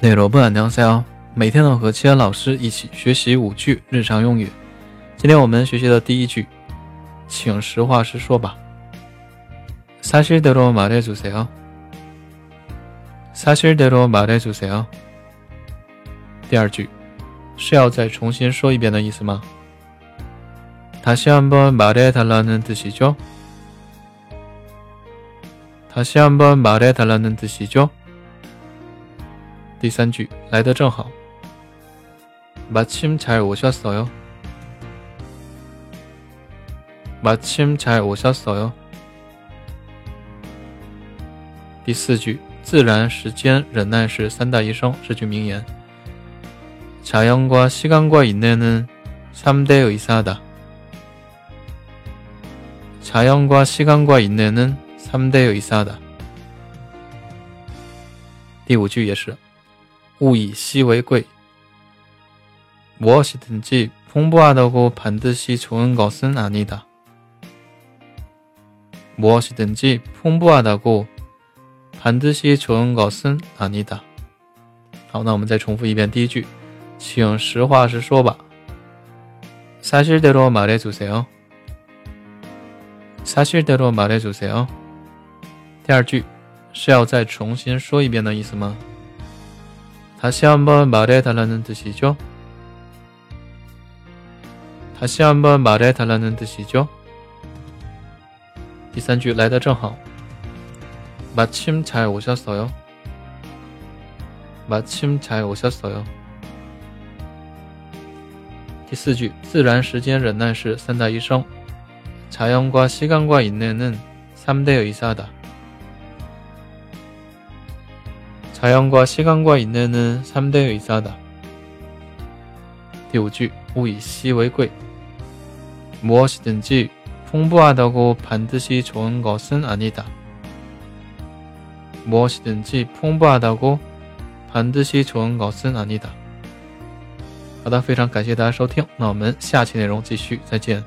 内罗不안녕하세 요。 每天呢和七恩老师一起学习五句日常用语。今天我们学习的第一句，请实话实说吧。사실대로말해주세 요。 사실대로말해주세 요。 第二句，是要再重新说一遍的意思吗？다시한번말해달라는뜻이 죠？ 다시한번말해달라는뜻이 죠？ 第三句来得正好。마침잘오셨어 요。 마침잘오셨어 요。 第四句自然、时间、忍耐是三大医生，是句名言。자연과시간과인내는삼대의사 다。 자연과시간과인내는삼대의사 다。 第五句也是。 物以稀为贵。무엇이든지풍부하다고반드시좋은것은아니 다。 무엇이든지풍부하다고반드시좋은것은아니 다。 好，那我们再重复一遍第一句，请实话实说吧。사실대로말해주세 요。 사실대로말해주세 요。 第二句是要再重新说一遍的意思吗？ 다시 한번 말해달라는 뜻이죠? 다시 한번 말해달라는 뜻이죠? 第三句来的正好 마침 잘 오셨어요. 마침 잘 오셨어요. 第四句自然时间忍耐是三大医生자연과 시간과 인내는 3대 의사다. 자연과 시간과 인내는 3대 의사다. 第五句 物以稀为贵 무엇이든지 풍부하다고 반드시 좋은 것은 아니다. 무엇이든지 풍부하다고 반드시 좋은 것은 아니다. 好的，非常感谢大家收听，那我们下期内容继续，再见。